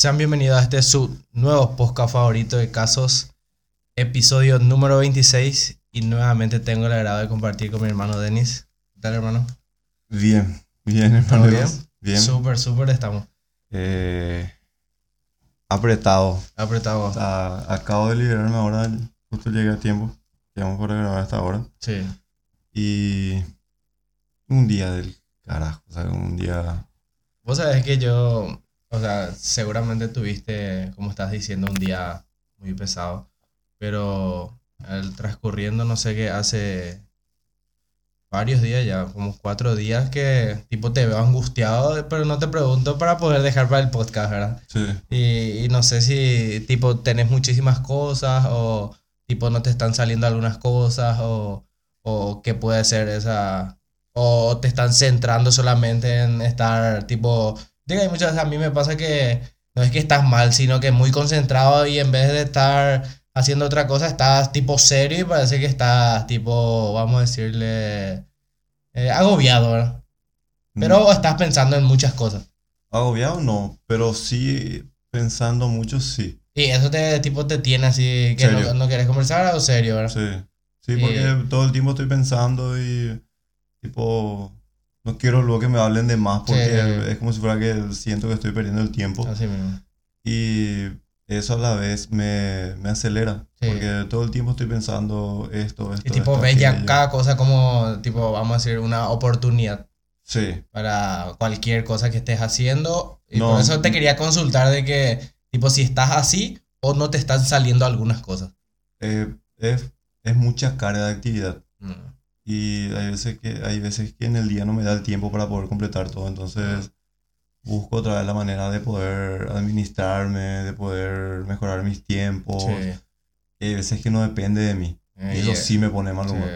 Sean bienvenidos a este su nuevo podcast favorito de casos, episodio número 26. Y nuevamente tengo el agrado de compartir con mi hermano Denis. ¿Qué tal, hermano? Bien, bien, hermano. ¿Todo bien? Bien. Súper, súper estamos. Eh, apretado. Apretado. Acabo de liberarme ahora, justo llegué a tiempo. Llegamos para grabar hasta ahora. Sí. Y un día del carajo, o sea, un día... Vos sabés que yo, o sea, seguramente tuviste, como estás diciendo, un día muy pesado. Pero el transcurriendo, no sé qué, hace varios días ya, como cuatro días que tipo te veo angustiado, pero no te pregunto para poder dejar para el podcast, ¿verdad? Sí. Y, y no sé si tipo tenés muchísimas cosas o tipo no te están saliendo algunas cosas o, o qué puede ser esa... O te están centrando solamente en estar tipo... Hay muchas veces a mí me pasa que no es que estás mal, sino que muy concentrado y en vez de estar haciendo otra cosa, estás tipo serio y parece que estás tipo, vamos a decirle, eh, agobiado, ¿verdad? Pero estás pensando en muchas cosas. Agobiado no, pero sí pensando mucho, sí. Y eso te, tipo, te tiene así que no, no quieres conversar o serio, ¿verdad? Sí. Sí, porque todo el tiempo estoy pensando y tipo... No quiero luego que me hablen de más porque Sí. es como si fuera que siento que estoy perdiendo el tiempo. Así mismo. Y eso a la vez me, me acelera. Sí. Porque todo el tiempo estoy pensando esto, esto. Y tipo, esto, ves ya cada cosa como, tipo, vamos a decir, una oportunidad Sí, para cualquier cosa que estés haciendo. Y No. por eso te quería consultar de que, tipo, si estás así o no te están saliendo algunas cosas. eh, es, es mucha carga de actividad. Mm. Y hay veces, que, hay veces que en el día no me da el tiempo para poder completar todo. Entonces busco otra vez la manera de poder administrarme, de poder mejorar mis tiempos. Sí. Y hay veces que no depende de mí. Eh, Y eso y- sí me pone mal sí, humor.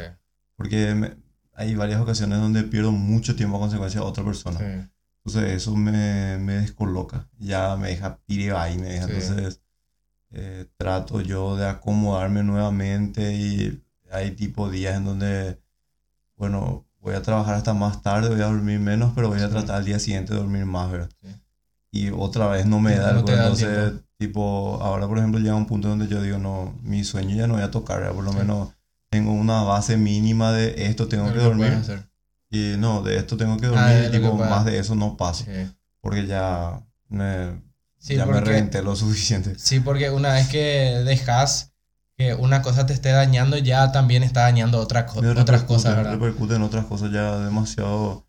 Porque me- hay varias ocasiones donde pierdo mucho tiempo a consecuencia de otra persona. sí. Entonces eso me, me descoloca, ya me deja pire ahí, me deja. Sí. Entonces eh, trato yo de acomodarme nuevamente y hay tipo días en donde, bueno, voy a trabajar hasta más tarde, voy a dormir menos, pero voy a tratar al día siguiente de dormir más, ¿verdad? Sí. Y otra vez no me da No te da entonces tiempo. tipo, ahora por ejemplo llega un punto donde yo digo, no, mi sueño ya no voy a tocar, ¿verdad? por lo Sí. menos tengo una base mínima de esto tengo que dormir. hacer. Y no, de esto tengo que Ah, dormir, lo que tipo, más de eso no paso, porque ya me, ya me porque- reventé lo suficiente. Sí, porque una vez que dejas que una cosa te esté dañando, ya también está dañando otra co- otras cosas, ¿verdad? Repercute en otras cosas ya demasiado.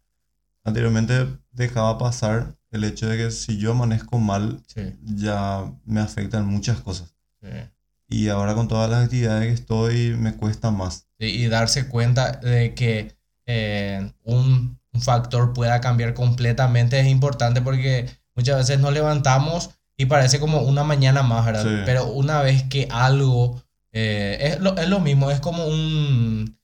Anteriormente dejaba pasar el hecho de que si yo amanezco mal, Sí, ya me afectan muchas cosas. sí. Y ahora con todas las actividades que estoy, me cuesta más. Sí, y darse cuenta de que eh, un, un factor pueda cambiar completamente es importante porque muchas veces nos levantamos y parece como una mañana más, ¿verdad? Sí. Pero una vez que algo eh, es, lo, es lo mismo, es como un,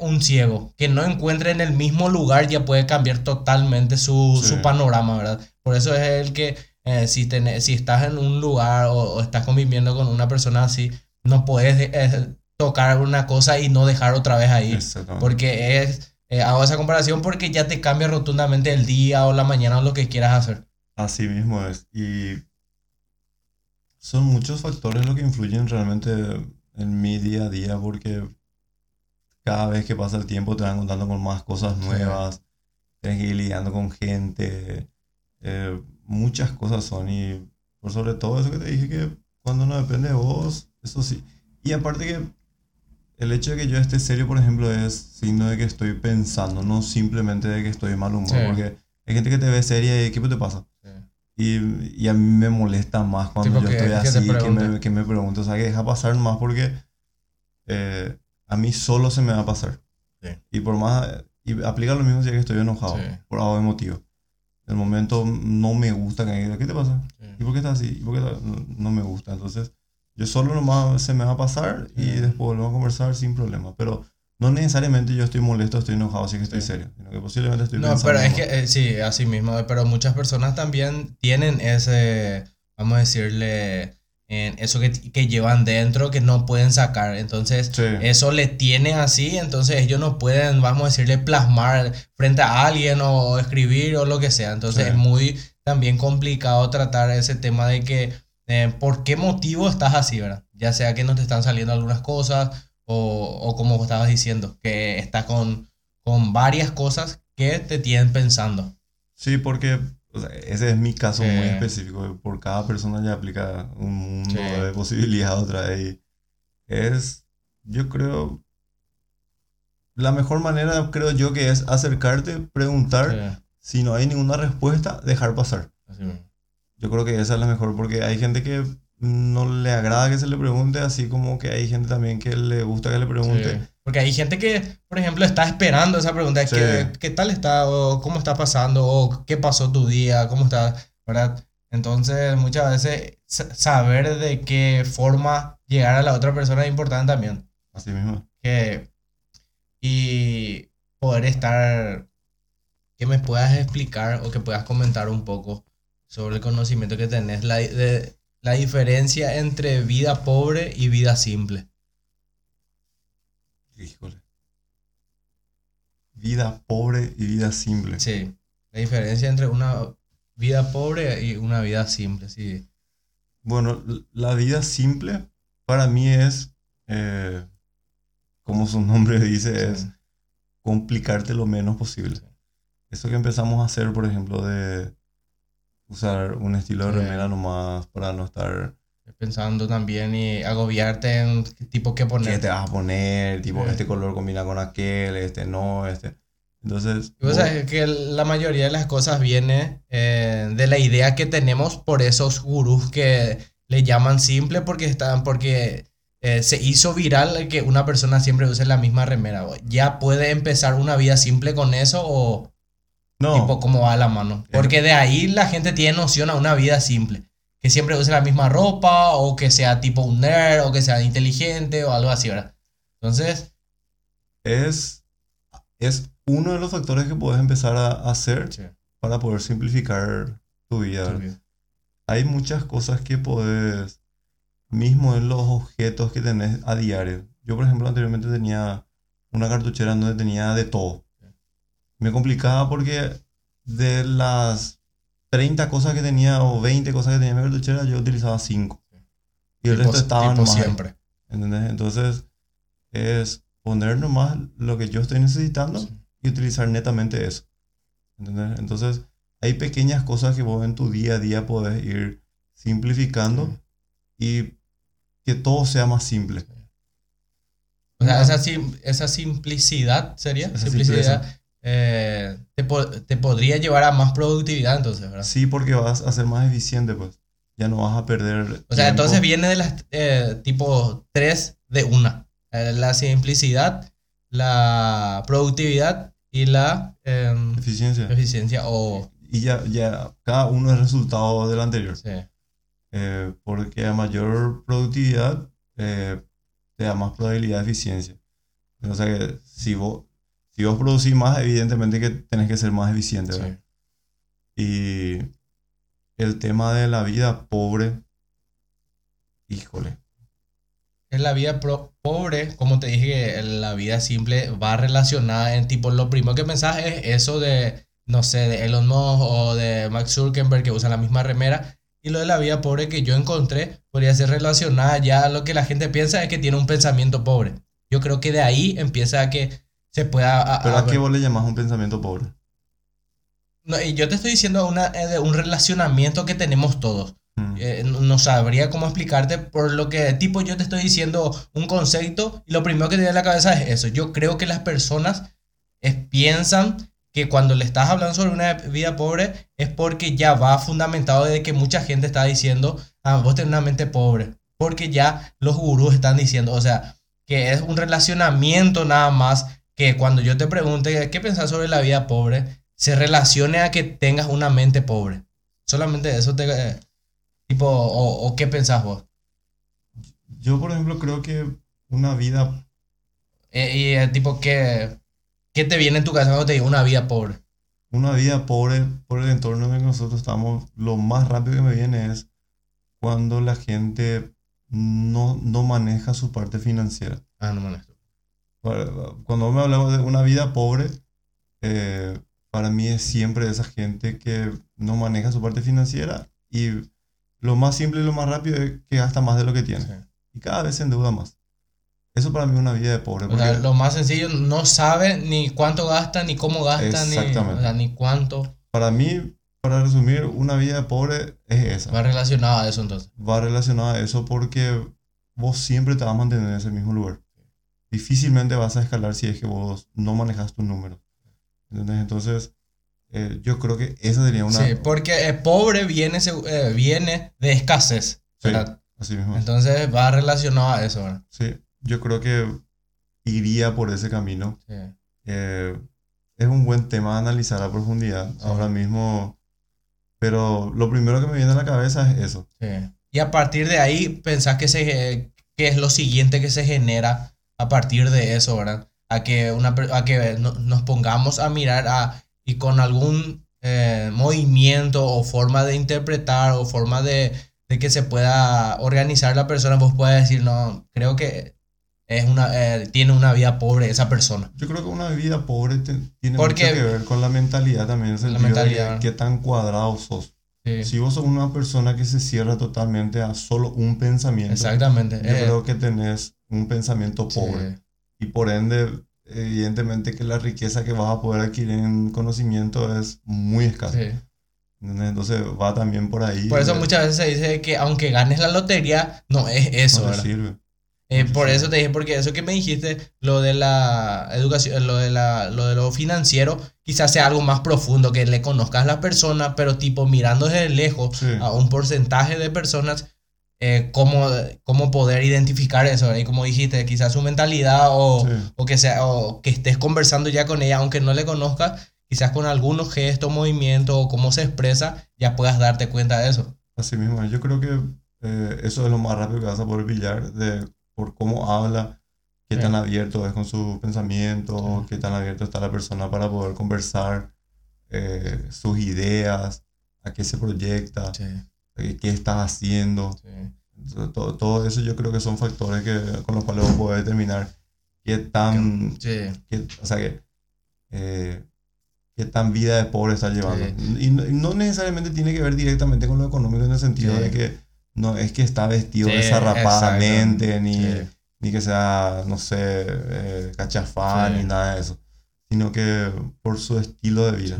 un ciego que no encuentre en el mismo lugar ya puede cambiar totalmente su, Sí. su panorama, ¿verdad? Por eso es el que eh, si, tenés- si estás en un lugar o, o estás conviviendo con una persona así, no puedes eh, tocar una cosa y no dejar otra vez ahí. Porque es, eh, hago esa comparación porque ya te cambia rotundamente el día o la mañana o lo que quieras hacer. Así mismo es. Y son muchos factores los que influyen realmente en mi día a día porque cada vez que pasa el tiempo te van contando con más cosas nuevas, tienes que ir lidiando con gente, eh, muchas cosas son y por sobre todo eso que te dije que cuando no depende de vos, eso sí. Y aparte que el hecho de que yo esté serio, por ejemplo, es signo de que estoy pensando, no simplemente de que estoy de mal humor, Sí. porque hay gente que te ve seria y ¿qué te pasa? Y, y a mí me molesta más cuando Tipo yo que- estoy que así, que pregunte. me, que me pregunto. O sea, que deja pasar más porque eh, a mí solo se me va a pasar. Sí. Y por más... Y aplica lo mismo si es que estoy enojado, Sí. por algo emotivo. En el momento no me gusta que me diga, ¿qué te pasa? ¿Y por qué estás así? ¿Y por qué estás-?" no, no me gusta. Entonces, yo solo nomás se me va a pasar y Sí. después volvemos a conversar sin problema. Pero no necesariamente yo estoy molesto, estoy enojado, así que estoy Sí. serio. Sino que posiblemente estoy No, pensando pero es que eh, sí, así mismo, pero muchas personas también tienen ese, vamos a decirle, en eso que, que llevan dentro que no pueden sacar. Entonces, Sí. eso le tiene así, entonces ellos no pueden, vamos a decirle, plasmar frente a alguien o escribir o lo que sea. Entonces Sí. es muy también complicado tratar ese tema de que eh, por qué motivo estás así, ¿verdad? Ya sea que no te están saliendo algunas cosas o, o como estabas diciendo, que estás con, con varias cosas que te tienen pensando. Sí, porque o sea, ese es mi caso muy específico. Por cada persona ya aplica un mundo Sí. de posibilidades otra vez. y Es, yo creo, la mejor manera creo yo que es acercarte, preguntar. Sí, Si no hay ninguna respuesta, dejar pasar. Yo creo que esa es la mejor porque hay gente que no le agrada que se le pregunte, así como que hay gente también que le gusta que le pregunte. Sí. Porque hay gente que, por ejemplo, está esperando esa pregunta. Sí. ¿Qué, qué tal está? O ¿Cómo está pasando? ¿O qué pasó tu día? ¿Cómo está? ¿Verdad? Entonces, muchas veces sa- saber de qué forma llegar a la otra persona es importante también. Así mismo. Que, y poder estar, que me puedas explicar o que puedas comentar un poco sobre el conocimiento que tenés, la, de, la diferencia entre vida pobre y vida simple. Híjole. Vida pobre y vida simple. Sí, la diferencia entre una vida pobre y una vida simple, sí. Bueno, la vida simple para mí es, eh, como su nombre dice, es complicarte lo menos posible. Eso que empezamos a hacer, por ejemplo, de usar un estilo de Sí. remera nomás para no estar... Pensando también y agobiarte en qué tipo que ¿Qué poner. te vas a poner? Tipo, Sí. este color combina con aquel, este no, este... Entonces... Y vos que la mayoría de las cosas viene eh, de la idea que tenemos por esos gurús que le llaman simple porque están, porque eh, se hizo viral que una persona siempre use la misma remera. ¿Ya puede empezar una vida simple con eso o no, tipo cómo va la mano? Porque de ahí la gente tiene noción a una vida simple. Que siempre use la misma ropa o que sea tipo un nerd o que sea inteligente o algo así, ¿verdad? Entonces, es, es uno de los factores que puedes empezar a hacer sí, para poder simplificar tu vida. hay muchas cosas que podés, mismo en los objetos que tenés a diario. Yo, por ejemplo, anteriormente tenía una cartuchera donde tenía de todo. Me complicaba porque de las 30 cosas que tenía o 20 cosas que tenía en mi cartuchera, yo utilizaba 5. Y el tipo, resto estaba tipo nomás ahí, siempre. ¿entendés? Entonces, es poner nomás lo que yo estoy necesitando Sí. y utilizar netamente eso. ¿Entendés? Entonces, hay pequeñas cosas que vos en tu día a día podés ir simplificando y que todo sea más simple. O sea, esa, sim- esa simplicidad sería, Esa simplicidad, eh, te, po- te podría llevar a más productividad entonces, ¿verdad? Sí, porque vas a ser más eficiente, pues. Ya no vas a perder. O sea, entonces viene de las eh, tipo tres de una. Eh, la simplicidad, la productividad y la em, Eficiencia. eficiencia o... Y ya, ya cada uno es resultado del anterior. Sí, Eh, porque a mayor productividad eh, te da más probabilidad de eficiencia. O sea que si vos, si vos producís más, evidentemente que tenés que ser más eficiente. Y el tema de la vida pobre, híjole. En la vida pro- pobre, como te dije, que la vida simple va relacionada en tipo, lo primero que pensás es eso de, no sé, de Elon Musk o de Max Zuckerberg que usan la misma remera. Y lo de la vida pobre que yo encontré podría ser relacionada ya a lo que la gente piensa es que tiene un pensamiento pobre. Yo creo que de ahí empieza a que se pueda... a- Pero a- a qué vos le llamás un pensamiento pobre. No, y yo te estoy diciendo una, eh, de un relacionamiento que tenemos todos. Mm. Eh, no sabría cómo explicarte por lo que, tipo, yo te estoy diciendo un concepto y lo primero que te viene a la cabeza es eso. Yo creo que las personas es- piensan que cuando le estás hablando sobre una vida pobre es porque ya va fundamentado de que mucha gente está diciendo, ah, vos tenés una mente pobre. Porque ya los gurús están diciendo, o sea, que es un relacionamiento nada más que cuando yo te pregunte qué pensás sobre la vida pobre, se relacione a que tengas una mente pobre. Solamente eso te... eh, tipo, o, o qué pensás vos. Yo, por ejemplo, creo que una vida Eh, y eh, tipo, ¿qué, ¿qué te viene en tu cabeza cuando te digo una vida pobre? Una vida pobre por el entorno en el que nosotros estamos, lo más rápido que me viene es cuando la gente no, no maneja su parte financiera. Ah, no mames. Cuando me hablamos de una vida pobre, eh, para mí es siempre esa gente que no maneja su parte financiera y lo más simple y lo más rápido es que gasta más de lo que tiene. Sí. Y cada vez se endeuda más. Eso para mí es una vida de pobre. O sea, lo más sencillo, no sabe ni cuánto gasta, ni cómo gasta, ni, o sea, ni cuánto. para mí, para resumir, una vida de pobre es esa. Va relacionado a eso entonces. va relacionada a eso porque vos siempre te vas a mantener en ese mismo lugar. Difícilmente vas a escalar si es que vos no manejas tus números. ¿Entendés? Entonces, eh, yo creo que esa sería una... Sí, porque eh, pobre viene, eh, viene de escasez. Sí, ¿verdad? así mismo. Entonces va relacionado a eso. ¿verdad? Sí, yo creo que iría por ese camino. Sí. Eh, es un buen tema a analizar a profundidad Sí. ahora mismo. Pero lo primero que me viene a la cabeza es eso. Sí. Y a partir de ahí, pensás que, se, que es lo siguiente que se genera a partir de eso, ¿verdad? A que, una, a que no- nos pongamos a mirar a, y con algún eh, movimiento o forma de interpretar o forma de, de que se pueda organizar la persona, vos puedes decir, no, creo que es una, eh, tiene una vida pobre esa persona. Yo creo que una vida pobre te- tiene Porque- mucho que ver con la mentalidad también, el La de mentalidad. que- qué tan cuadrado sos. Sí, Si vos sos una persona que se cierra totalmente a solo un pensamiento, exactamente. yo eh, creo que tenés un pensamiento sí. pobre. Y por ende, evidentemente que la riqueza que vas a poder adquirir en conocimiento es muy escasa. Sí. Entonces va también por ahí. Por eso muchas veces se dice que aunque ganes la lotería, no es eso, no te ¿verdad? sirve. Eh, no te por eso te dije, porque eso que me dijiste, lo de la educación, lo de, la, lo de lo financiero, quizás sea algo más profundo, que le conozcas a la persona, pero tipo mirando desde lejos Sí. a un porcentaje de personas, eh, cómo, cómo poder identificar eso, ¿verdad? Y como dijiste, quizás su mentalidad o, Sí. o que sea, o que estés conversando ya con ella, aunque no le conozcas, quizás con algunos gestos, movimientos o cómo se expresa, ya puedas darte cuenta de eso. Así mismo, yo creo que eh, eso es lo más rápido que vas a poder pillar de, por cómo habla, qué Sí. tan abierto es con sus pensamientos, qué tan abierto está la persona para poder conversar, eh, sus ideas, a qué se proyecta, Sí, qué estás haciendo. sí. Entonces, Todo, todo eso yo creo que son factores que, con los cuales vos podés determinar qué tan, Sí. qué- o sea, que, eh, qué tan vida de pobre estás llevando. Y, no, y no necesariamente tiene que ver directamente con lo económico en el sentido Sí. de que no es que está vestido Sí, desarrapadamente, ni, Sí. ni que sea, no sé, eh, cachafán, Sí. ni nada de eso, sino que por su estilo de vida.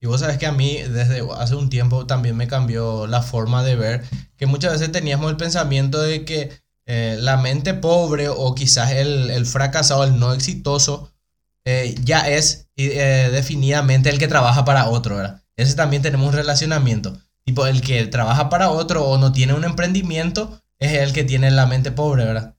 Y vos sabes que a mí desde hace un tiempo también me cambió la forma de ver, que muchas veces teníamos el pensamiento de que eh, la mente pobre o quizás el, el fracasado, el no exitoso, eh, ya es eh, definidamente el que trabaja para otro, ¿verdad? Ese también tenemos un relacionamiento. Tipo, el que trabaja para otro o no tiene un emprendimiento es el que tiene la mente pobre, ¿verdad?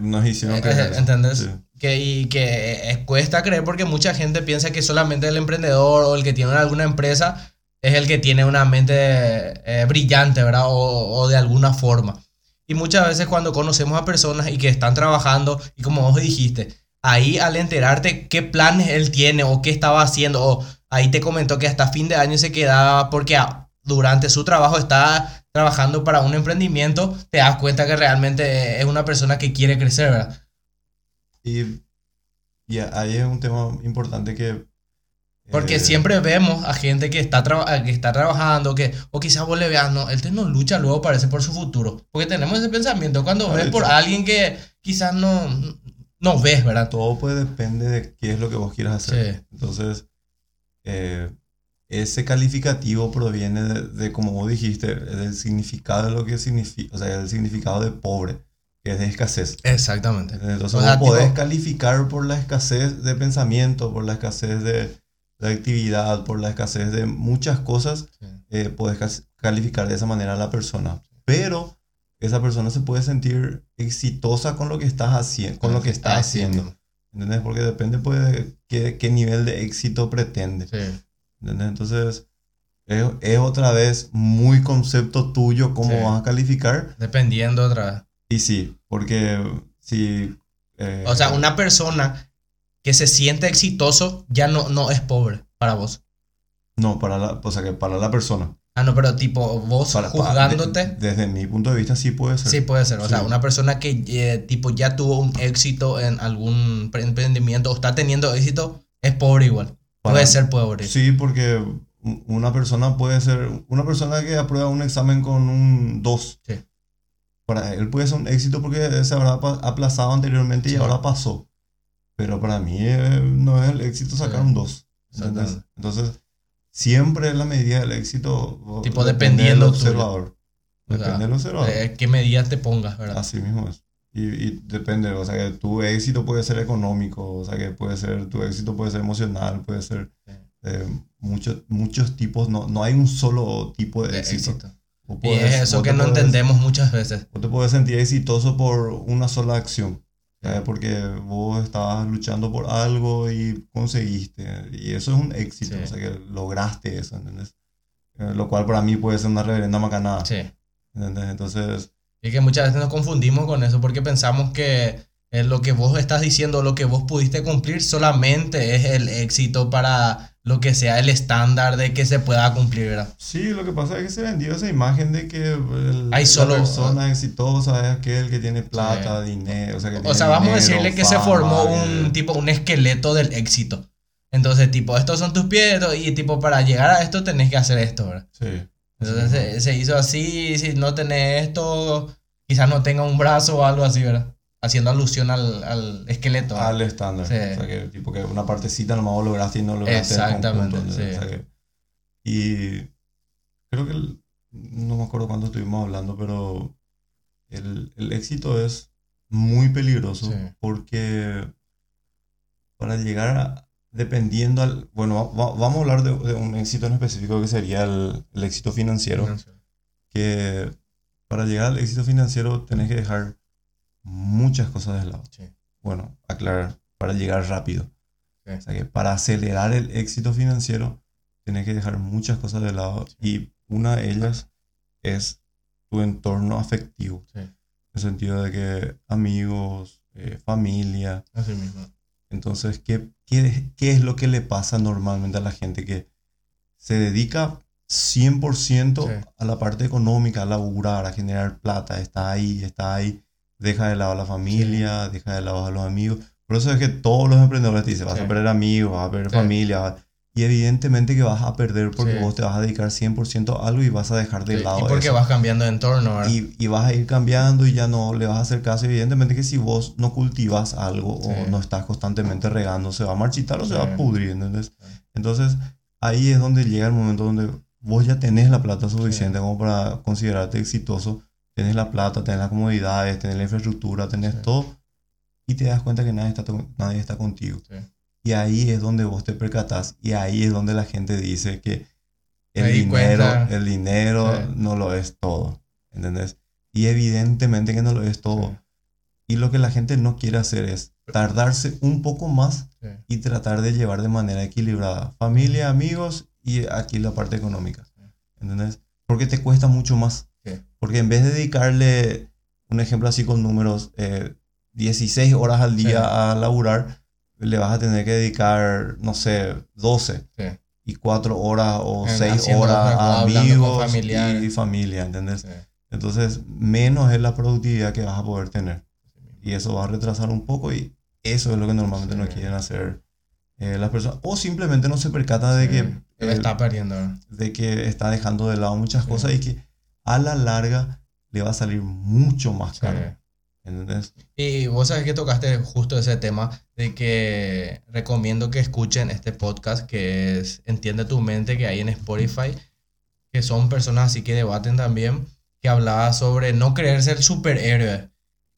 Nos hicieron creer. ¿entendés? Sí. Que, y que cuesta creer porque mucha gente piensa que solamente el emprendedor o el que tiene alguna empresa es el que tiene una mente eh, brillante, ¿verdad? O, o de alguna forma. Y muchas veces cuando conocemos a personas y que están trabajando, y como vos dijiste, ahí al enterarte qué planes él tiene o qué estaba haciendo, o ahí te comentó que hasta fin de año se quedaba porque ah, durante su trabajo está trabajando para un emprendimiento, te das cuenta que realmente es una persona que quiere crecer, ¿verdad? Y, y ahí es un tema importante que... Porque eh, siempre vemos a gente que está, que está trabajando, que, o quizás vos le veas, no, él te no lucha luego parece por su futuro. Porque tenemos ese pensamiento cuando ves por alguien que quizás no, no ves, ¿verdad? Todo pues depende de qué es lo que vos quieras hacer. Sí. Entonces, eh, ese calificativo proviene de, de, como vos dijiste, del significado de lo que significa, o sea, el significado de pobre, es de escasez. Exactamente. Entonces, O sea, vos podés tipo- calificar por la escasez de pensamiento, por la escasez de, de actividad, por la escasez de muchas cosas, Sí. eh, puedes cas- calificar de esa manera a la persona. Pero esa persona se puede sentir exitosa con lo que estás haciendo, con lo que está haciendo. ¿Entendés? Porque depende pues de qué, qué nivel de éxito pretende. Sí. ¿Entendés? Entonces, es, es otra vez muy concepto tuyo cómo Sí. vas a calificar. Dependiendo otra vez. Y sí, porque si... eh, O sea, una persona que se siente exitoso ya no, no es pobre para vos. No, para la, o sea, que para la persona. Ah, no, pero tipo, vos Para- juzgándote. de- desde mi punto de vista sí puede ser. Sí, puede ser. O sea, una persona que eh, tipo ya tuvo un éxito en algún pre- emprendimiento o está teniendo éxito, es pobre igual. Para- Puede ser pobre. Sí, porque una persona puede ser, una persona que aprueba un examen con un 2, Sí. Para él puede ser un éxito porque se habrá aplazado anteriormente y Sí. ahora pasó. Pero para mí eh, no es el éxito sacar Sí. un 2. ¿entendés? Exactamente. Entonces, siempre es la medida del éxito. Tipo, depende dependiendo del observador. O sea, Depende del observador. Eh, ¿Qué medidas te pongas, verdad? Así mismo es. Y, y depende, o sea, que tu éxito puede ser económico, o sea, que puede ser, tu éxito puede ser emocional, puede ser Sí. eh, muchos, muchos tipos, no, no hay un solo tipo de De éxito. éxito. Y es eso que no podés- entendemos muchas veces. Vos te puedes sentir exitoso por una sola acción, ¿sabes? porque vos estabas luchando por algo y conseguiste, y eso es un éxito, Sí. o sea, que lograste eso, ¿entendés? Eh, lo cual para mí puede ser una reverenda macanada, Sí. ¿entendés? Entonces, Y que muchas veces nos confundimos con eso porque pensamos que eh, lo que vos estás diciendo, lo que vos pudiste cumplir solamente es el éxito para lo que sea el estándar de que se pueda cumplir, ¿verdad? Sí, lo que pasa es que se vendió esa imagen de que el- Hay la solo- persona exitosa es aquel que tiene plata, dinero, o sea, que O tiene sea, vamos a decirle que se fama, formó que- un tipo, un esqueleto del éxito. Entonces, tipo, estos son tus pies y tipo, para llegar a esto tenés que hacer esto, ¿verdad? Sí. Entonces se, se hizo así, si no tenés esto, quizás no tenga un brazo o algo así, ¿verdad? Haciendo alusión al, al esqueleto. Al estándar. Sí. O sea, que tipo que una partecita nomás lograste y no lograste el Exactamente, conjunto, sí. O sea que- y creo que el- no me acuerdo cuánto estuvimos hablando, pero el, el éxito es muy peligroso Sí. porque para llegar a, dependiendo al, bueno, va- va- vamos a hablar de, de un éxito en específico que sería el, el éxito financiero, que para llegar al éxito financiero tenés que dejar muchas cosas de lado. Sí. Bueno, aclarar, para llegar rápido. Sí. O sea que para acelerar el éxito financiero tenés que dejar muchas cosas de lado y una de ellas es tu entorno afectivo. Sí. En el sentido de que amigos, eh, familia. Así mismo. Entonces, ¿qué, qué, qué es lo que le pasa normalmente a la gente que se dedica 100% Sí. a la parte económica, a laburar, a generar plata, está ahí, está ahí, deja de lado a la familia, deja de lado a los amigos. Por eso es que todos los emprendedores te dicen, vas Sí. a perder amigos, vas a perder Sí. familia, y evidentemente que vas a perder porque Sí. vos te vas a dedicar 100% a algo y vas a dejar de Sí, lado y porque eso. vas cambiando de entorno, ¿verdad? Y, y vas a ir cambiando y ya no le vas a hacer caso. Evidentemente que si vos no cultivas algo Sí. o no estás constantemente regando, se va a marchitar o se va Sí. a pudrir, ¿entendés? Sí. Entonces, ahí es donde llega el momento donde vos ya tenés la plata suficiente como para considerarte exitoso. Tenés la plata, tenés las comodidades, tenés la infraestructura, tenés Sí. todo. Y te das cuenta que nadie está, nadie está contigo. Sí. Y ahí es donde vos te percatás. Y ahí es donde la gente dice que el dinero, cuenta. el dinero Sí. no lo es todo. ¿Entendés? Y evidentemente que no lo es todo. Y lo que la gente no quiere hacer es tardarse un poco más Sí. y tratar de llevar de manera equilibrada. Familia, amigos y aquí la parte económica. ¿Entendés? Porque te cuesta mucho más. Porque en vez de dedicarle, un ejemplo así con números, eh, 16 horas al día Sí. a laburar, le vas a tener que dedicar, no sé, 12 Sí. y 4 horas o En- 6 haciendo horas a amigos y familia, ¿entendés? Sí. Entonces, menos es la productividad que vas a poder tener. Y eso va a retrasar un poco y eso es lo que normalmente no quieren hacer eh, las personas. O simplemente no se percatan de que, eh, está perdiendo, de que está dejando de lado muchas cosas y que a la larga le va a salir mucho más caro. Sí. ¿Entendés? Y vos sabés que tocaste justo ese tema de que recomiendo que escuchen este podcast que es Entiende tu mente que hay en Spotify, que son personas así que debaten también, que hablaba sobre no creerse el superhéroe.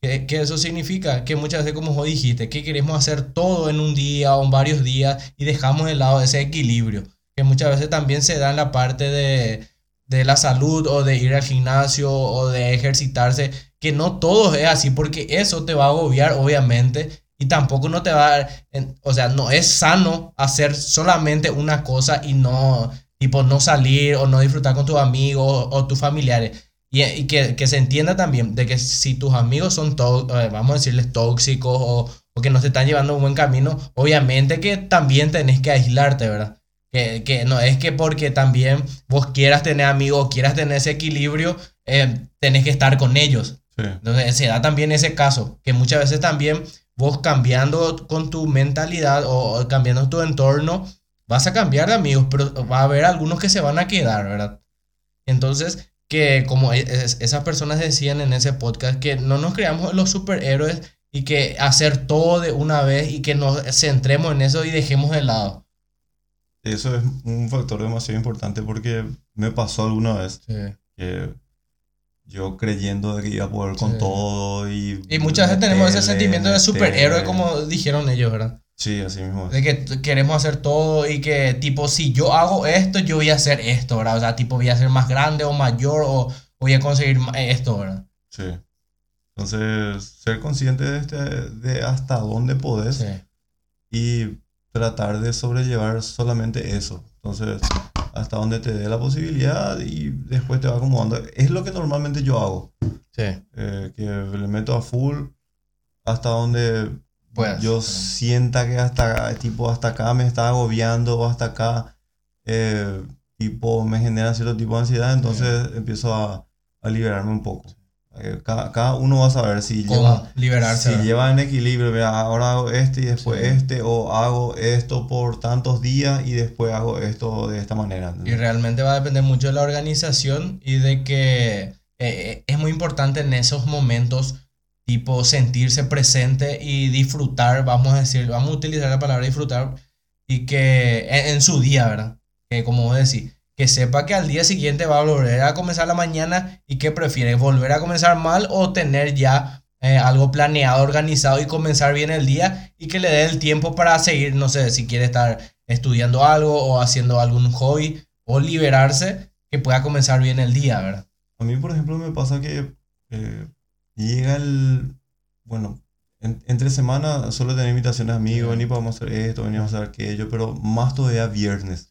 Que, que eso significa que muchas veces, como vos dijiste, que queremos hacer todo en un día o en varios días y dejamos de lado ese equilibrio, que muchas veces también se da en la parte de, de la salud o de ir al gimnasio o de ejercitarse, que no todo es así, porque eso te va a agobiar, obviamente, y tampoco no te va a dar, o sea, no es sano hacer solamente una cosa y no, tipo, no salir o no disfrutar con tus amigos o tus familiares. Y, que, se entienda también de que si tus amigos son, eh, vamos a decirles, tóxicos o, o que no te están llevando un buen camino, obviamente que también tenés que aislarte, ¿verdad? Que, que no es que porque también vos quieras tener amigos, quieras tener ese equilibrio, eh, tenés que estar con ellos. Sí. Entonces se da también ese caso, que muchas veces también vos cambiando con tu mentalidad o, o cambiando tu entorno, vas a cambiar de amigos, pero va a haber algunos que se van a quedar, ¿verdad? Entonces, que como e- es- esas personas decían en ese podcast, que no nos creamos los superhéroes y que hacer todo de una vez y que nos centremos en eso y dejemos de lado. Eso es un factor demasiado importante porque me pasó alguna vez Sí. que yo creyendo de que iba a poder con Sí. todo y... Y muchas veces tenemos ese sentimiento de superhéroe, como dijeron ellos, ¿verdad? Sí, así mismo. De que queremos hacer todo y que tipo, si yo hago esto, yo voy a hacer esto, ¿verdad? O sea, tipo, voy a ser más grande o mayor o voy a conseguir esto, ¿verdad? Sí. Entonces, ser consciente de, este, de hasta dónde podés Sí. y tratar de sobrellevar solamente eso. Entonces, hasta donde te dé la posibilidad y después te va acomodando. Es lo que normalmente yo hago. Sí. eh, que le meto a full hasta donde yo sienta que hasta tipo hasta acá me está agobiando o hasta acá eh, tipo me genera cierto tipo de ansiedad entonces empiezo a, a liberarme un poco cada, cada uno va a saber si ¿Cómo lleva liberarse? si lleva en equilibrio mira, ahora hago este y después Sí. este o hago esto por tantos días y después hago esto de esta manera Y realmente va a depender mucho de la organización y de que eh, eh, es muy importante en esos momentos, tipo, sentirse presente y disfrutar, vamos a decir, vamos a utilizar la palabra disfrutar, y que en, en su día, ¿verdad? Que como vos decís, que sepa que al día siguiente va a volver a comenzar la mañana y que prefiere volver a comenzar mal o tener ya eh, algo planeado, organizado y comenzar bien el día y que le dé el tiempo para seguir, no sé, si quiere estar estudiando algo o haciendo algún hobby o liberarse, que pueda comenzar bien el día, ¿verdad? A mí, por ejemplo, me pasa que eh, llega el... Bueno, en- entre semana suelo tener invitaciones de amigos, Sí. venir podemos hacer esto, venimos a hacer aquello, pero más todavía viernes.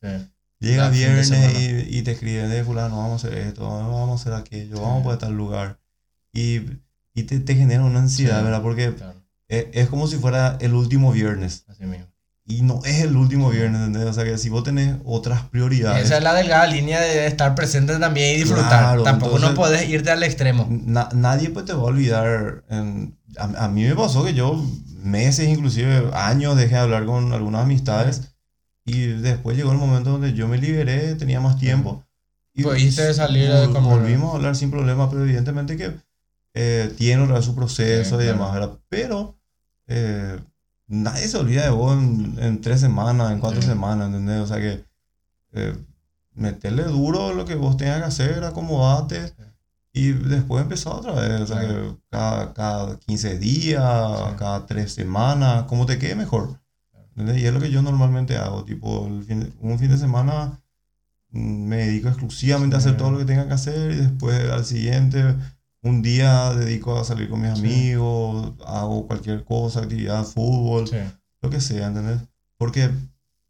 Llega viernes y, y te escriben, de fulano, vamos a hacer esto, vamos a hacer aquello, Sí. vamos por tal lugar. Y, y te, te genera una ansiedad, Sí. ¿verdad? Porque Claro, es, es como si fuera el último viernes. así mismo. Y no es el último viernes, ¿entendés? O sea que si vos tenés otras prioridades... Esa es la delgada línea de estar presente también y disfrutar. Claro, Tampoco no entonces- puedes irte al extremo. Na- nadie pues te va a olvidar. en- a, a mí me pasó que yo meses, inclusive años, dejé de hablar con algunas amistades y después llegó el momento donde yo me liberé, tenía más tiempo. Y Pudiste salir volvimos a hablar sin problema, pero evidentemente que eh, tiene otra vez su proceso Sí, y demás, ¿verdad? Pero eh, nadie se olvida de vos en, en tres semanas, en cuatro Sí. semanas, ¿entendés? O sea que eh, meterle duro lo que vos tengas que hacer, acomodate. Y después empezar otra vez, o sea que cada, cada 15 días, Sí. cada 3 semanas, como te quede mejor. ¿Entendés? Y es lo que yo normalmente hago, tipo, el fin de- un fin de semana mm, me dedico exclusivamente a hacer Sí. todo lo que tenga que hacer y después al siguiente, un día dedico a salir con mis Sí. amigos, hago cualquier cosa, actividad, fútbol, Sí. lo que sea, ¿entendés? Porque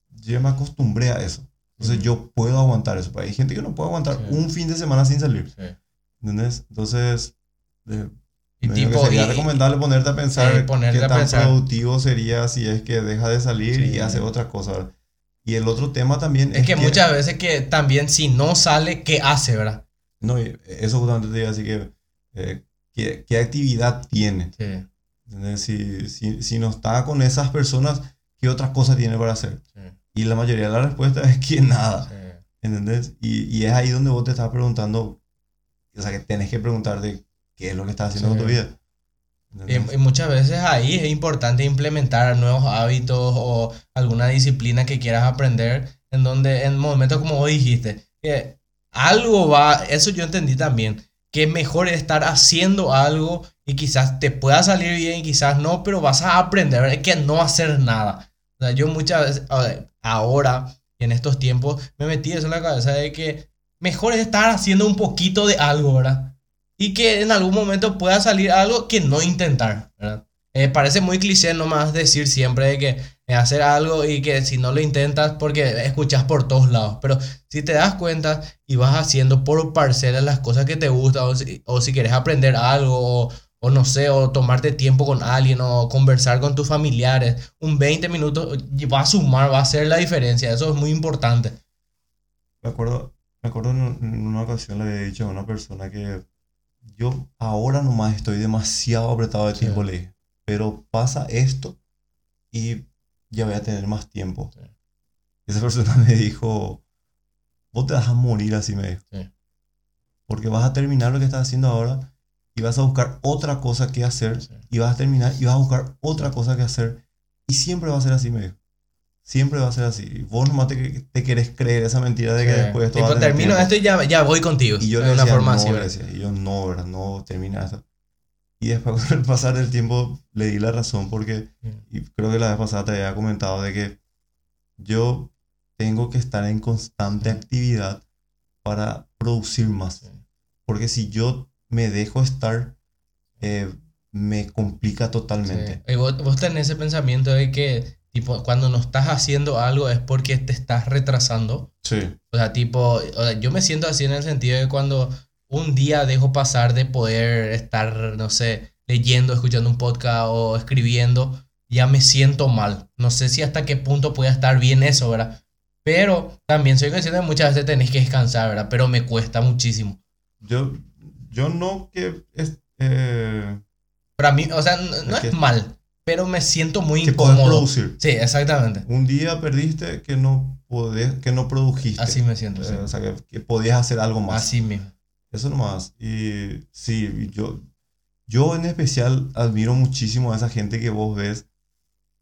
yo me acostumbré a eso. Entonces yo puedo aguantar eso. Pero hay gente que no puede aguantar Sí. un fin de semana sin salir. Sí. ¿Entendés? Entonces, Y que tipo, sería y- recomendable ponerte a pensar Sí, ponerte qué tan pensar. productivo sería si es que deja de salir Sí. y hace otra cosa. Y el otro tema también es que muchas veces que también si no sale, ¿qué hace, verdad? No, eso justamente te digo así que... eh, ¿qué, qué actividad tiene? Sí. Si, si, si no está con esas personas, ¿qué otras cosas tiene para hacer? Sí. Y la mayoría de la respuesta es que nada. Sí. ¿Entendés? Y, y es ahí donde vos te estás preguntando, o sea, que tenés que preguntarte qué es lo que estás haciendo Sí. con tu vida. Y, muchas veces ahí es importante implementar nuevos hábitos o alguna disciplina que quieras aprender, en donde en momentos como vos dijiste, que algo va, eso yo entendí también, que mejor es estar haciendo algo y quizás te pueda salir bien y quizás no, pero vas a aprender es que no hacer nada. O sea, yo muchas veces, ahora, en estos tiempos, me metí eso en la cabeza de que mejor es estar haciendo un poquito de algo, ¿verdad? Y que en algún momento pueda salir algo que no intentar. Eh, parece muy cliché nomás decir siempre de que eh, hacer algo y que si no lo intentas porque escuchas por todos lados, pero si te das cuenta y vas haciendo por parcelas las cosas que te gustan o si, o si quieres aprender algo o, o no sé, o tomarte tiempo con alguien o conversar con tus familiares, un 20 minutos va a sumar, va a hacer la diferencia, eso es muy importante. Me acuerdo, me acuerdo en una ocasión le había dicho a una persona que yo ahora nomás estoy demasiado apretado de Sí. tiempo, le dije, pero pasa esto y ya voy a tener más tiempo. Sí. Esa persona me dijo, vos te vas a morir así, me dijo. Sí. Porque vas a terminar lo que estás haciendo ahora y vas a buscar otra cosa que hacer Sí. y vas a terminar y vas a buscar otra cosa que hacer y siempre va a ser así, me dijo. Siempre va a ser así. Vos nomás te, te querés creer esa mentira de que Sí. después esto Tipo, termino esto y ya, ya voy contigo. Y yo le decía, forma no, así, y yo no, ¿verdad? No termina eso. Y después con el pasar del tiempo le di la razón porque, y creo que la vez pasada te había comentado de que yo tengo que estar en constante Sí. actividad para producir más. Porque si yo me dejo estar, eh, me complica totalmente. Sí. Y vos, vos tenés ese pensamiento de que, tipo, cuando no estás haciendo algo es porque te estás retrasando. Sí. O sea, tipo, o sea, yo me siento así en el sentido de cuando un día dejo pasar de poder estar, no sé, leyendo, escuchando un podcast o escribiendo, ya me siento mal. No sé si hasta qué punto puede estar bien eso, ¿verdad? Pero también soy consciente de que muchas veces tenés que descansar, ¿verdad? Pero me cuesta muchísimo. Yo, yo no que... Es, eh, Para mí, o sea, no, no Es que- es mal, pero me siento muy que incómodo. producir. Sí, exactamente. Un día perdiste que no, podés, que no produjiste. Así me siento. Eh, sí. O sea, que, que podías hacer algo más. Así mismo. Eso nomás. Y sí, yo, yo en especial admiro muchísimo a esa gente que vos ves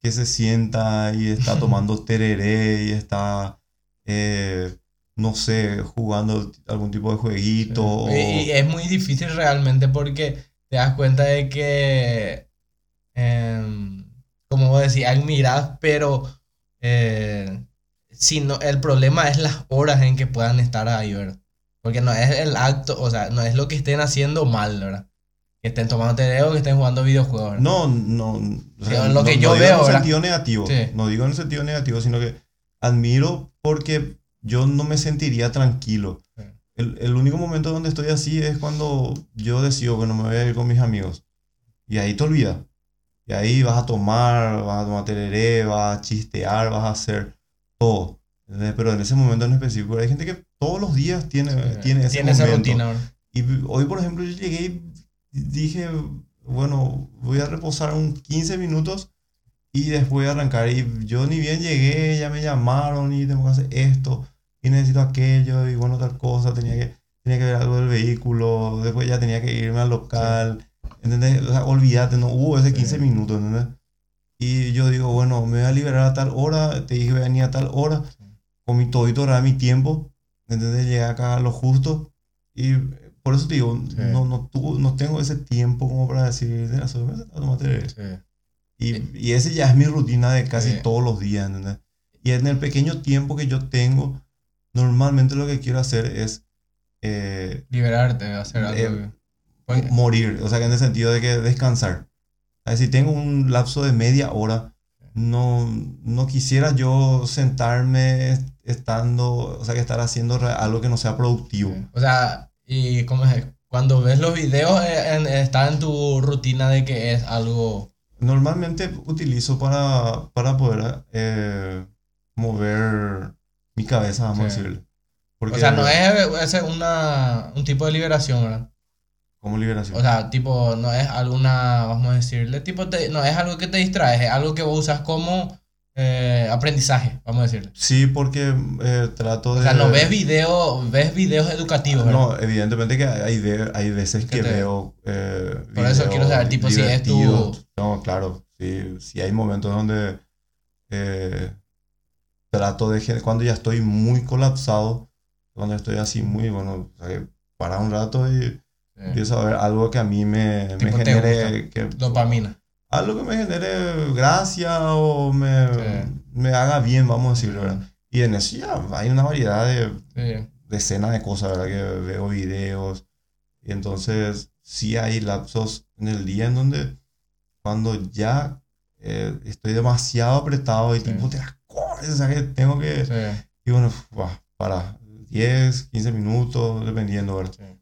que se sienta y está tomando tereré y está, eh, no sé, jugando algún tipo de jueguito. o- Y, y es muy difícil realmente porque te das cuenta de que, em, como vos decís, admirás, pero eh, si no, el problema es las horas en que puedan estar ahí, ¿verdad? Porque no es el acto, o sea, no es lo que estén haciendo mal, ¿verdad? Que estén tomando tereré o que estén jugando videojuegos, ¿verdad? No, no. o sea, lo que no- yo no digo veo, en ¿verdad? sentido negativo. Sí. No digo en el sentido negativo, sino que admiro porque yo no me sentiría tranquilo. Sí. El, el único momento donde estoy así es cuando yo decido que no me voy a ir con mis amigos. Y ahí te olvidas. Y ahí vas a tomar, vas a tomar tereré, vas a chistear, vas a hacer todo. ¿entendés? Pero en ese momento en específico hay gente que todos los días tiene, tiene ese Tiene esa momento. rutina, ¿verdad? Y hoy, por ejemplo, yo llegué y dije, bueno, voy a reposar un 15 minutos y después arrancar. Y yo ni bien llegué, ya me llamaron y tengo que hacer esto y necesito aquello y bueno, tal cosa. Tenía que, tenía que ver algo del vehículo, después ya tenía que irme al local. ¿Entendés? O sea, olvídate, no hubo ese 15 Sí. minutos, ¿entendés? Y yo digo, bueno, me voy a liberar a tal hora, te dije que venía a tal hora, comí todito era mi tiempo, ¿entendés? Llegué acá a lo justo y por eso te digo, Sí. no, no, tuvo- no tengo ese tiempo como para decir, de la sobremesa, tómate". Sí. Y, y ese ya es mi rutina de casi Sí. todos los días, ¿entendés? Y en el pequeño tiempo que yo tengo, normalmente lo que quiero hacer es eh, Liberarte, hacer algo. Eh, morir, o sea, que en el sentido de que descansar. Sea, si tengo un lapso de media hora, no, no quisiera yo sentarme estando, o sea, que estar haciendo algo que no sea productivo. O sea, y cómo es, cuando ves los videos eh, en- está en tu rutina de que es algo... Normalmente utilizo para, para poder eh, mover mi cabeza, vamos a Sí. decirle. Porque O sea, no es, es una, un tipo de liberación, ¿verdad? Como liberación. O sea, tipo, no es alguna, vamos a decirle, tipo, te- no es algo que te distrae, es algo que vos usas como eh, aprendizaje, vamos a decirle. sí, porque eh, trato de... O sea, no ves videos, ves videos educativos, ¿verdad? No, evidentemente que hay, ve- hay veces Que te- veo. eh, Por eso quiero saber, tipo, si es tu-. No, claro. Sí, sí hay momentos donde eh, trato de. Cuando ya estoy muy colapsado, cuando estoy así muy. Bueno, para un rato y. empiezo a ver algo que a mí me, me genere. Que, Dopamina. algo que me genere gracia o me, me haga bien, vamos a decirlo, ¿verdad? Y en eso ya hay una variedad de decenas de cosas, ¿verdad? Que veo videos. Y entonces sí hay lapsos en el día en donde cuando ya eh, estoy demasiado apretado y Sí. tipo te corres, o sea que tengo que... Sí. Y bueno, para 10, 15 minutos, dependiendo, ¿verdad? Sí.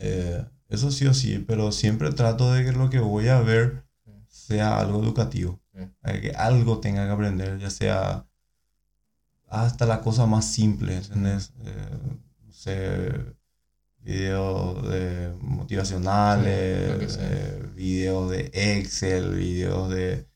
Eh, eso sí o sí, pero siempre trato de que lo que voy a ver sea algo educativo. Eh, que algo tenga que aprender, ya sea hasta la cosa más simple, ¿entendés? Eh, no sé, videos de motivacionales, Sí, eh, videos de Excel, videos de...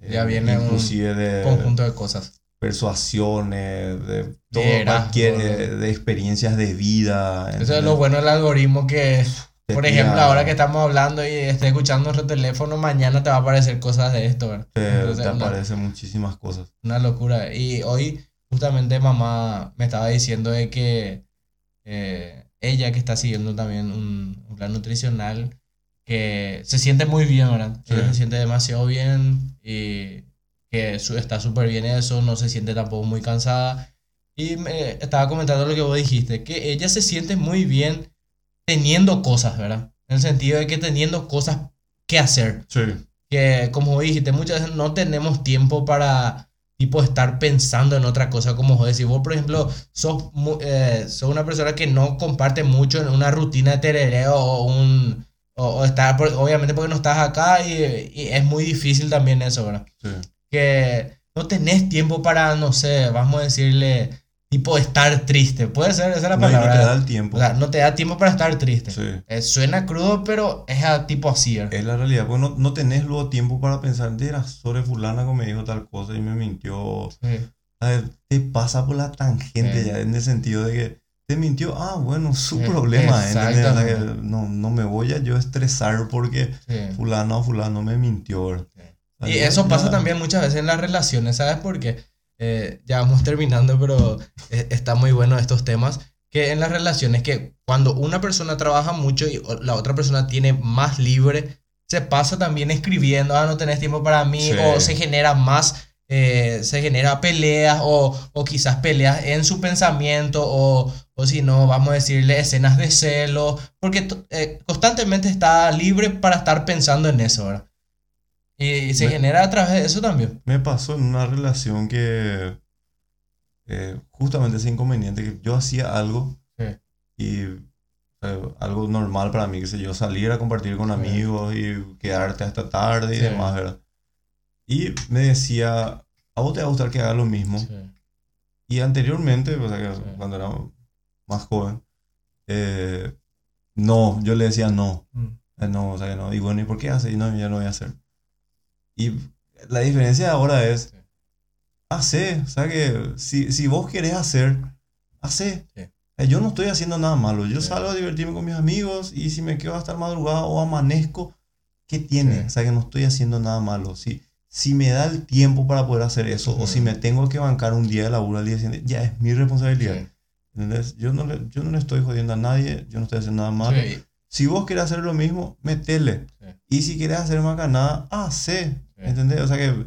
eh, Ya viene un inclusive de... Conjunto de cosas. Persuasiones, de todo, cualquier, eh, de experiencias de vida. Eso es lo bueno del algoritmo que, por tira- ejemplo, ahora que estamos hablando y estés escuchando nuestro teléfono, mañana te va a aparecer cosas de esto, ¿verdad? Te, Entonces, te una- aparecen muchísimas cosas. Una locura. Y hoy, justamente, mamá me estaba diciendo de que eh, ella, que está siguiendo también un, un plan nutricional, que se siente muy bien, ¿verdad? Sí. Se siente demasiado bien y que está súper bien eso, no se siente tampoco muy cansada. Y me estaba comentando lo que vos dijiste, que ella se siente muy bien teniendo cosas, ¿verdad? En el sentido de que teniendo cosas que hacer Sí. que como dijiste, muchas veces no tenemos tiempo para tipo estar pensando en otra cosa, como vos decís. Vos, por ejemplo, sos, eh, sos una persona que no comparte mucho en una rutina de terereo o un... O, o estar, por- obviamente porque no estás acá y, y es muy difícil también eso, ¿verdad? Sí. Que no tenés tiempo para, no sé, vamos a decirle, tipo estar triste. Puede ser, esa es la No, y no palabra. te da el tiempo. O sea, no te da tiempo para estar triste. Sí. Eh, suena crudo, pero es a- tipo así, ¿verdad? Es la realidad, porque no, no tenés luego tiempo para pensar, era sobre fulana que me dijo tal cosa y me mintió. Sí. A ver, te pasa por la tangente Sí. ya, en el sentido de que te mintió, ah, bueno, su Eh, problema, no, no me voy a yo estresar porque fulano o fulano me mintió. ¿verdad? Y eso pasa también muchas veces en las relaciones, ¿sabes por qué? Eh, ya vamos terminando, pero eh, está muy bueno estos temas. Que en las relaciones, que cuando una persona trabaja mucho y la otra persona tiene más libre, se pasa también escribiendo, ah, no tenés tiempo para mí, Sí. o se genera más, eh, se genera peleas, o, o quizás peleas en su pensamiento, o, o si no, vamos a decirle escenas de celo, porque eh, constantemente está libre para estar pensando en eso, ¿verdad? Y se Me- genera a través de eso también. Me pasó en una relación que eh, justamente ese inconveniente, que yo hacía algo Sí. y eh, algo normal para mí, que sé yo, salir a compartir con Sí. amigos y quedarte hasta tarde y Sí. demás, ¿verdad? Y me decía, ¿a vos te va a gustar que haga lo mismo? Y anteriormente, o sea, que cuando era más joven, eh, no, yo le decía no. Mm. Eh, No, o sea que no. Y bueno, ¿y por qué hace? Y no, ya no voy a hacer. Y la diferencia ahora es, Sí. hace, o sea que si, si vos querés hacer, hace. Sí. Eh, Yo no estoy haciendo nada malo. Yo Sí. salgo a divertirme con mis amigos y si me quedo hasta el madrugada o amanezco, ¿qué tiene? O sea que no estoy haciendo nada malo. Si, si me da el tiempo para poder hacer eso o si me tengo que bancar un día de laburo al día siguiente, ya es mi responsabilidad. Sí. ¿Entendés? Yo no, le, yo no le estoy jodiendo a nadie, yo no estoy haciendo nada malo. Si vos querés hacer lo mismo, metele. Y si querés hacer más nada, hace. ¿Entendés? O sea que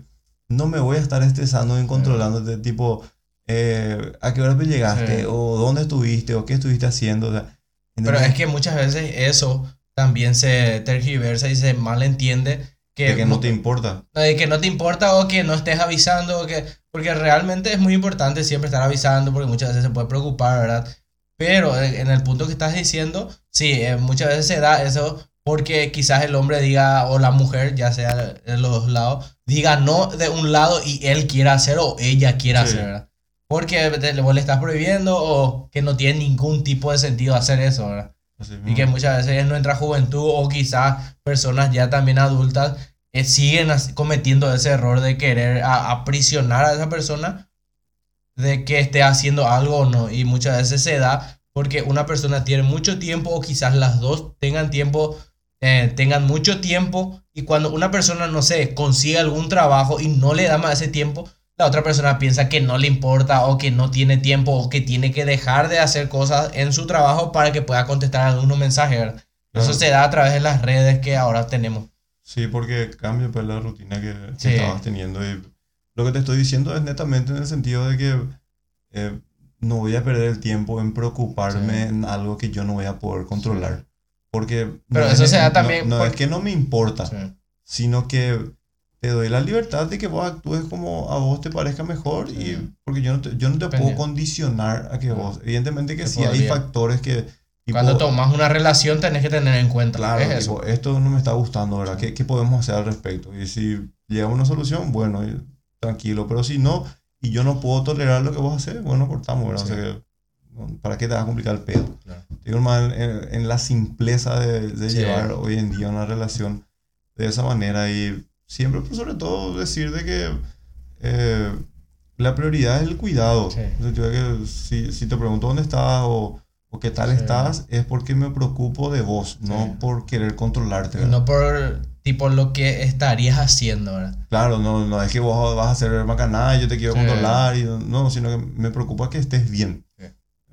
no me voy a estar estresando y controlándote, tipo, eh, ¿a qué hora me llegaste? ¿O dónde estuviste? ¿O qué estuviste haciendo? O sea, Pero es que muchas veces eso también se tergiversa y se malentiende que, De que no te importa. de que no te importa o que no estés avisando, o que, porque realmente es muy importante siempre estar avisando porque muchas veces se puede preocupar, ¿verdad? Pero en en el punto que estás diciendo, sí, eh, muchas veces se da eso porque quizás el hombre diga, o la mujer, ya sea de los dos lados, diga no de un lado y él quiera hacer o ella quiera Sí. hacer, ¿verdad? Porque te- vos le estás prohibiendo o que no tiene ningún tipo de sentido hacer eso, ¿verdad? Así Y mismo. que muchas veces en nuestra juventud o quizás personas ya también adultas eh, siguen cometiendo ese error de querer a- aprisionar a esa persona de que esté haciendo algo o no. Y muchas veces se da porque una persona tiene mucho tiempo o quizás las dos tengan tiempo, eh, tengan mucho tiempo y cuando una persona, no sé, consigue algún trabajo y no le da más ese tiempo, la otra persona piensa que no le importa o que no tiene tiempo o que tiene que dejar de hacer cosas en su trabajo para que pueda contestar algunos mensajes, ¿verdad? Eso se da a través de las redes que ahora tenemos. Sí, porque cambia pues la rutina que, que Sí. estabas teniendo. Y lo que te estoy diciendo es netamente en el sentido de que eh, no voy a perder el tiempo en preocuparme Sí. en algo que yo no voy a poder controlar. Porque Pero no eso es, se da no- también No, por- es que no me importa, Sí. sino que te doy la libertad de que vos actúes como a vos te parezca mejor. Sí. y Porque yo no te, yo no te puedo condicionar a que No. vos. Evidentemente que sí hay factores que. tipo, Cuando tomas una relación tenés que tener en cuenta. Claro, es eso. tipo, esto no me está gustando, ¿verdad? ¿Qué, qué podemos hacer al respecto? Y si llegamos a una solución, bueno, tranquilo. Pero si no, y yo no puedo tolerar lo que vos haces, bueno, cortamos, ¿verdad? Sí. O sea que, no, ¿para qué te vas a complicar el pedo? Claro. Digo, hermano, en, en la simpleza de, de Sí. llevar hoy en día una relación de esa manera y siempre, pues, sobre todo, decir de que eh, la prioridad es el cuidado. Sí. De que si, si te pregunto dónde estás o, o qué tal Sí. estás, es porque me preocupo de vos, no por querer controlarte. ¿verdad? no por tipo lo que estarías haciendo, ¿verdad? Claro, no, no es que vos vas a hacer macanada yo te quiero controlar, y no, no, sino que me preocupa que estés bien.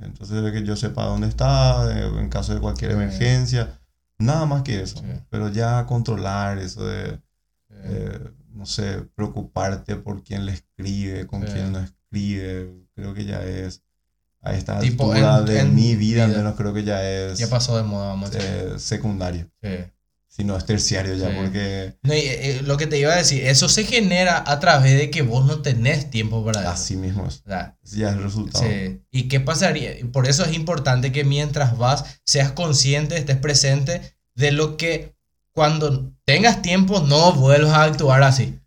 Entonces, de que yo sepa dónde estás, eh, en caso de cualquier emergencia, nada más que eso. Pero ya controlar eso de, Eh, no sé, preocuparte por quién le escribe, con quién no escribe, creo que ya es, a esta Tipo, altura en- de en mi vida, al vida. menos creo que ya es ya pasó de moda, vamos eh, secundario, Sí. Si no es terciario ya, Sí. porque No, y, eh, lo que te iba a decir, eso se genera a través de que vos no tenés tiempo para eso. así mismo es. O sea, Ese ya es el resultado. Sí. ¿Y qué pasaría? Por eso es importante que mientras vas seas consciente, estés presente de lo que cuando tengas tiempo no vuelvas a actuar así.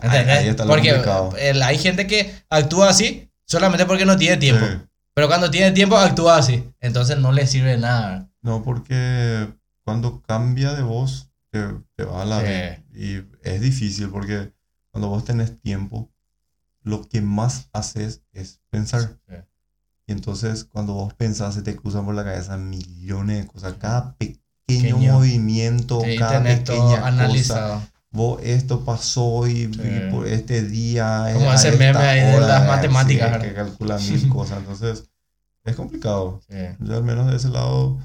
Ahí, ahí está lo porque el- hay gente que actúa así solamente porque no tiene tiempo. Sí. Pero cuando tiene tiempo actúa así. Entonces no le sirve nada. No, porque cuando cambia de voz, te, te va a la Sí. vez. Y es difícil porque cuando vos tenés tiempo, lo que más haces es pensar. Sí. Y entonces cuando vos pensás, se te cruzan por la cabeza millones de cosas. Cada pequeño, Pequeño. movimiento, Sí, cada pequeña cosa. analizado. Vos, esto pasó y, y por este día. Como ese meme ahí de las matemáticas, que calcula mil cosas. Entonces, es complicado. Yo al menos de ese lado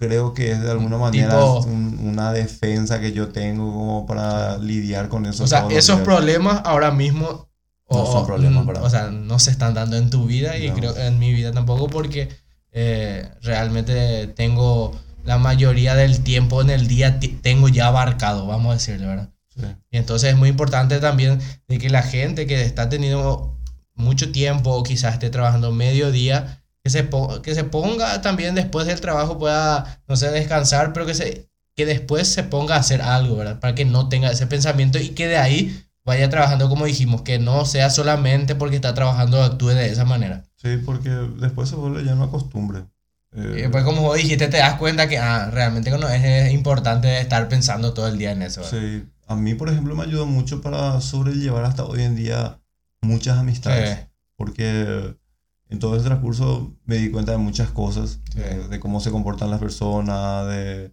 creo que es de alguna manera Tipo- un- una defensa que yo tengo como para lidiar con eso. O sea, esos días. problemas ahora mismo No son problemas, ¿verdad? O sea, no se están dando en tu vida y No. creo en mi vida tampoco porque eh, realmente tengo la mayoría del tiempo en el día tengo ya abarcado, vamos a decirle, ¿verdad? Sí, Y entonces es muy importante también de que la gente que está teniendo mucho tiempo o quizás esté trabajando medio día, que se, que se ponga también después del trabajo pueda, no sé, descansar, pero que, se, que después se ponga a hacer algo, ¿verdad? Para que no tenga ese pensamiento y que de ahí vaya trabajando como dijimos, que no sea solamente porque está trabajando actúe de esa manera. Sí, porque después se vuelve ya una costumbre. Eh, Y después como vos dijiste, te das cuenta que ah, realmente no es, es importante estar pensando todo el día en eso. ¿verdad? sí, a mí, por ejemplo, me ayudó mucho para sobrellevar hasta hoy en día muchas amistades. Sí. Porque en todo ese transcurso me di cuenta de muchas cosas, Sí. de, de cómo se comportan las personas, de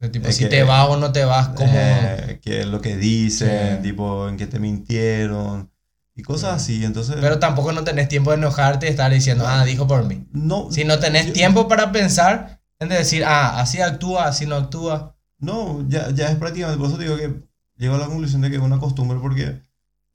De tipo, si que- te vas o no te vas, como... eh, qué es lo que dicen, Sí. tipo, en qué te mintieron y cosas así. Entonces, Pero tampoco no tenés tiempo de enojarte y estar diciendo, ah, dijo por mí. no, Si no tenés yo- tiempo para pensar en decir, ah, así actúa, así no actúa. No, ya, ya es prácticamente, por eso digo que llego a la conclusión de que es una costumbre porque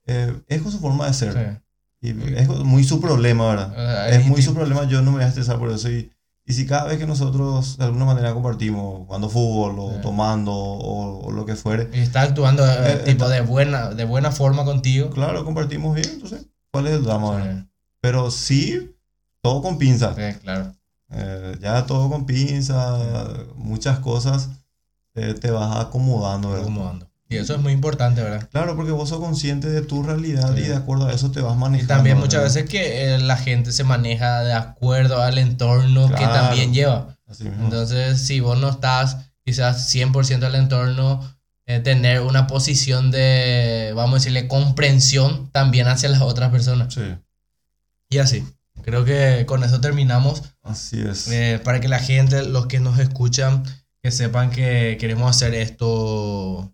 eh, es con su forma de ser. Sí. Y es muy su problema, ¿verdad? Es muy su problema, yo no me voy a estresar por eso. Y, y si cada vez que nosotros de alguna manera compartimos, jugando fútbol o Sí. tomando o, o lo que fuere, y está actuando eh, Eh, tipo está- de buena, de buena forma contigo. claro, compartimos bien, entonces, ¿cuál es el drama? Sí, Pero sí, todo con pinzas. sí, claro. Eh, ya todo con pinzas, muchas cosas eh, te vas acomodando, ¿verdad? Acomodando. Y eso es muy importante, ¿verdad? Claro, porque vos sos consciente de tu realidad Sí. y de acuerdo a eso te vas Y manejando. también muchas ¿verdad? veces que eh, la gente se maneja de acuerdo al entorno que Claro. también lleva. Así mismo. Entonces, si vos no estás quizás 100% al entorno, eh, tener una posición de, vamos a decirle, comprensión también hacia las otras personas. Sí, Y así. Creo que con eso terminamos. así es. Eh, para que la gente, los que nos escuchan, que sepan que queremos hacer esto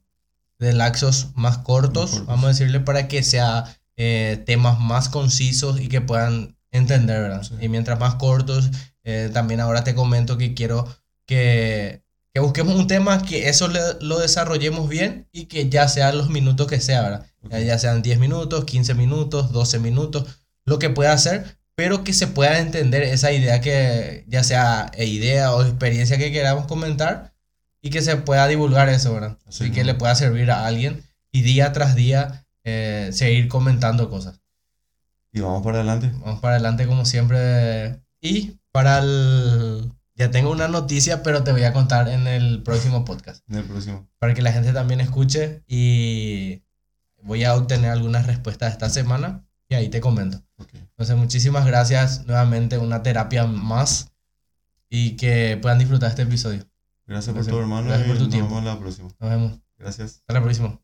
de laxos más cortos, Más cortos. vamos a decirle, para que sea eh, temas más concisos y que puedan entender, ¿verdad? Sí. Y mientras más cortos, eh, también ahora te comento que quiero que, que busquemos un tema que eso le- lo desarrollemos bien y que ya sean los minutos que sea, ¿verdad? Ok. Ya- sean 10 minutos, 15 minutos, 12 minutos, lo que pueda hacer, pero que se pueda entender esa idea que ya sea idea o experiencia que queramos comentar y que se pueda divulgar eso, ¿verdad? Así y que le pueda servir a alguien y día tras día eh, seguir comentando cosas. Y vamos para adelante. Vamos para adelante como siempre. Y para el... Ya tengo una noticia, pero te voy a contar en el próximo podcast. En el próximo. Para que la gente también escuche y voy a obtener algunas respuestas esta semana y ahí te comento. Ok. Entonces, muchísimas gracias nuevamente, una terapia más y que puedan disfrutar este episodio. Gracias por todo, hermano. Gracias por y tu nos tiempo. vemos la próxima. Nos vemos. Gracias. Hasta la próxima.